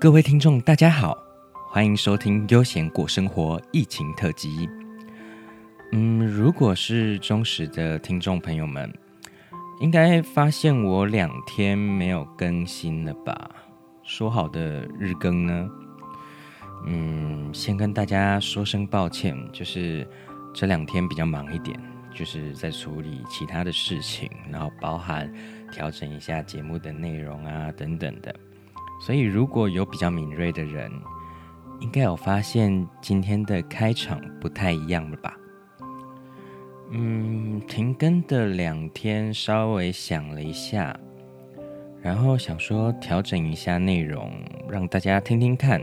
各位听众，大家好，欢迎收听《悠闲过生活》疫情特辑。嗯，如果是忠实的听众朋友们，应该发现我两天没有更新了吧？说好的日更呢？嗯，先跟大家说声抱歉，就是这两天比较忙一点，就是在处理其他的事情，然后包含调整一下节目的内容啊等等的。所以如果有比较敏锐的人，应该有发现今天的开场不太一样了吧？嗯，停更的两天稍微想了一下，然后想说调整一下内容，让大家听听看。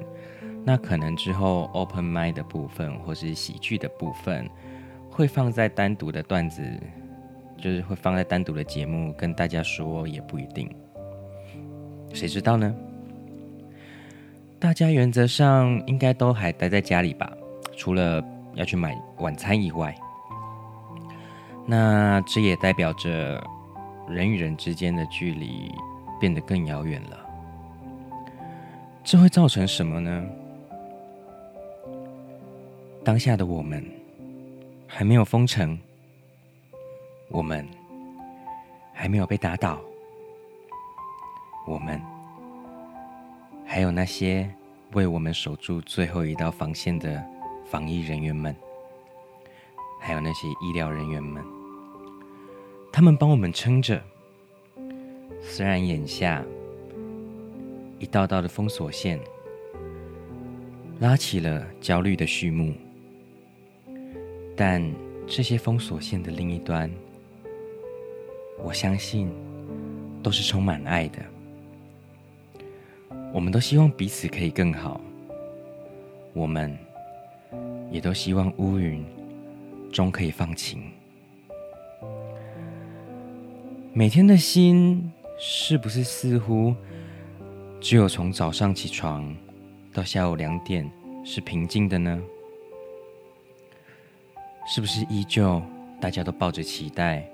那可能之后 open m i d 的部分或是喜剧的部分，会放在单独的段子，就是会放在单独的节目跟大家说，也不一定，谁知道呢？大家原则上应该都还待在家里吧，除了要去买晚餐以外。那这也代表着人与人之间的距离变得更遥远了。这会造成什么呢？当下的我们还没有封城，我们还没有被打倒，我们还有那些为我们守住最后一道防线的防疫人员们，还有那些医疗人员们，他们帮我们撑着。虽然眼下一道道的封锁线拉起了焦虑的序幕。但这些封锁线的另一端，我相信都是充满爱的。我们都希望彼此可以更好，我们也都希望乌云终可以放晴。每天的心是不是似乎只有从早上起床到下午两点是平静的呢？是不是依旧大家都抱着期待，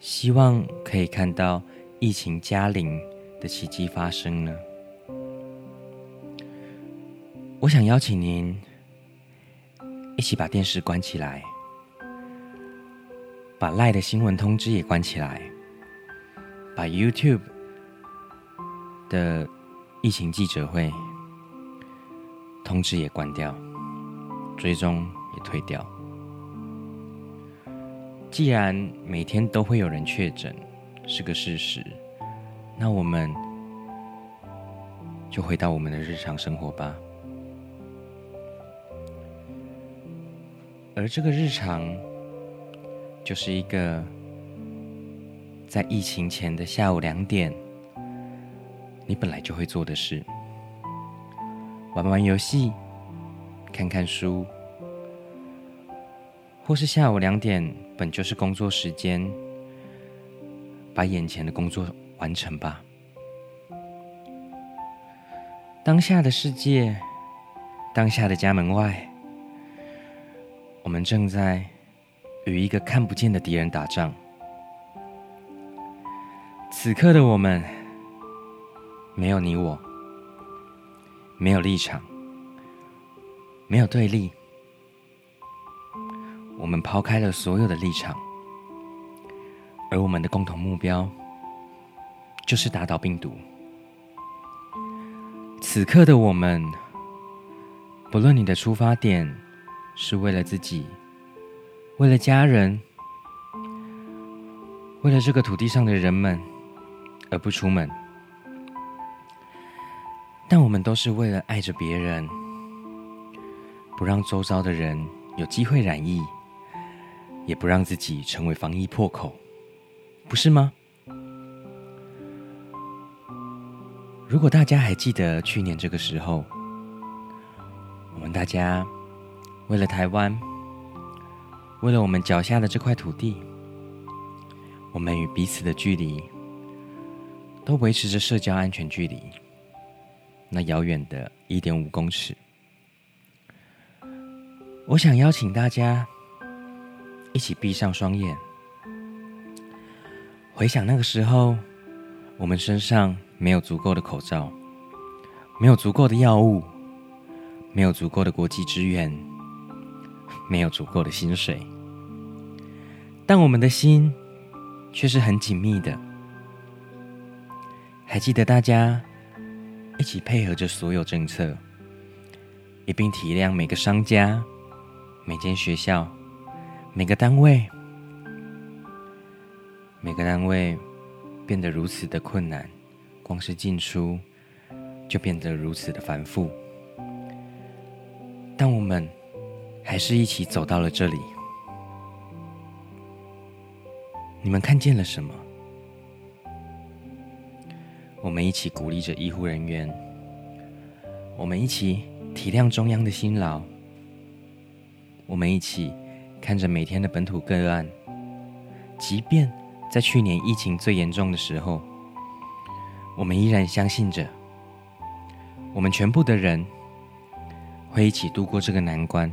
希望可以看到疫情加零的奇迹发生呢？我想邀请您一起把电视关起来，把赖的新闻通知也关起来，把 YouTube 的疫情记者会通知也关掉，追踪也退掉。既然每天都会有人确诊是个事实，那我们就回到我们的日常生活吧。而这个日常，就是一个在疫情前的下午两点，你本来就会做的事：玩玩游戏，看看书。或是下午两点，本就是工作时间，把眼前的工作完成吧。当下的世界，当下的家门外，我们正在与一个看不见的敌人打仗。此刻的我们，没有你我，没有立场，没有对立。我们抛开了所有的立场，而我们的共同目标就是打倒病毒。此刻的我们，不论你的出发点是为了自己，为了家人，为了这个土地上的人们而不出门，但我们都是为了爱着别人，不让周遭的人有机会染疫。也不让自己成为防疫破口，不是吗？如果大家还记得去年这个时候，我们大家为了台湾，为了我们脚下的这块土地，我们与彼此的距离都维持着社交安全距离，那遥远的一点五公尺。我想邀请大家。一起闭上双眼，回想那个时候，我们身上没有足够的口罩，没有足够的药物，没有足够的国际支援，没有足够的薪水，但我们的心却是很紧密的。还记得大家一起配合着所有政策，一并体谅每个商家、每间学校、每个单位，每个单位变得如此的困难，光是进出。就变得如此的繁复，但我们还是一起走到了这里。你们看见了什么？我们一起鼓励着医护人员，我们一起体谅中央的辛劳，我们一起看着每天的本土个案，即便在去年疫情最严重的时候，我们依然相信着。我们全部的人会一起度过这个难关，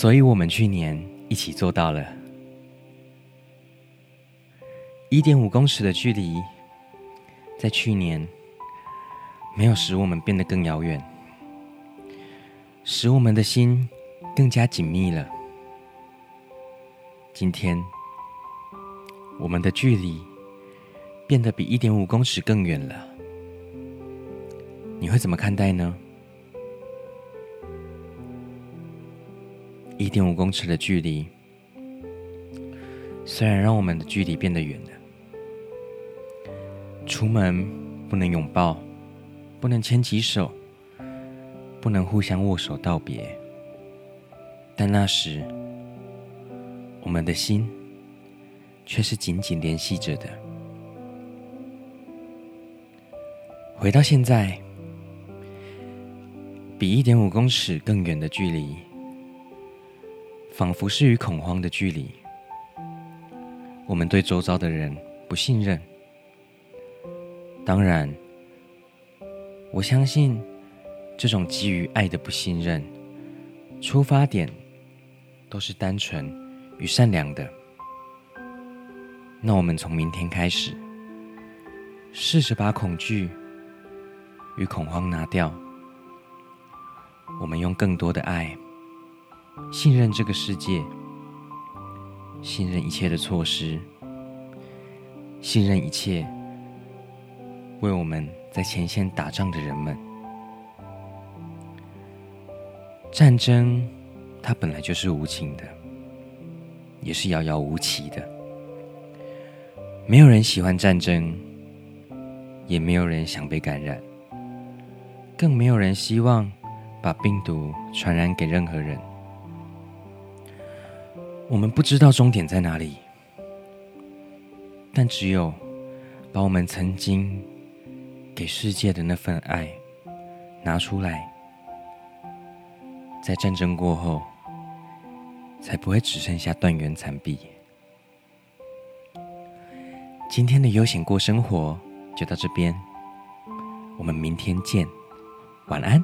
所以我们去年一起做到了。一点五公尺的距离，在去年没有使我们变得更遥远，使我们的心更加紧密了。今天，我们的距离变得比一点五公尺更远了。你会怎么看待呢？一点五公尺的距离，虽然让我们的距离变得远了，出门不能拥抱，不能牵起手，不能互相握手道别，但那时我们的心却是紧紧联系着的。回到现在。比一点五公尺更远的距离，仿佛是与恐慌的距离。我们对周遭的人不信任。当然，我相信这种基于爱的不信任，出发点都是单纯与善良的。那我们从明天开始，试着把恐惧与恐慌拿掉。我们用更多的爱，信任这个世界，信任一切的措施，信任一切为我们在前线打仗的人们。战争，它本来就是无情的，也是遥遥无期的。没有人喜欢战争，也没有人想被感染，更没有人希望。把病毒传染给任何人，我们不知道终点在哪里，但只有把我们曾经给世界的那份爱拿出来，在战争过后，才不会只剩下断垣残壁。今天的悠闲过生活就到这边，我们明天见，晚安。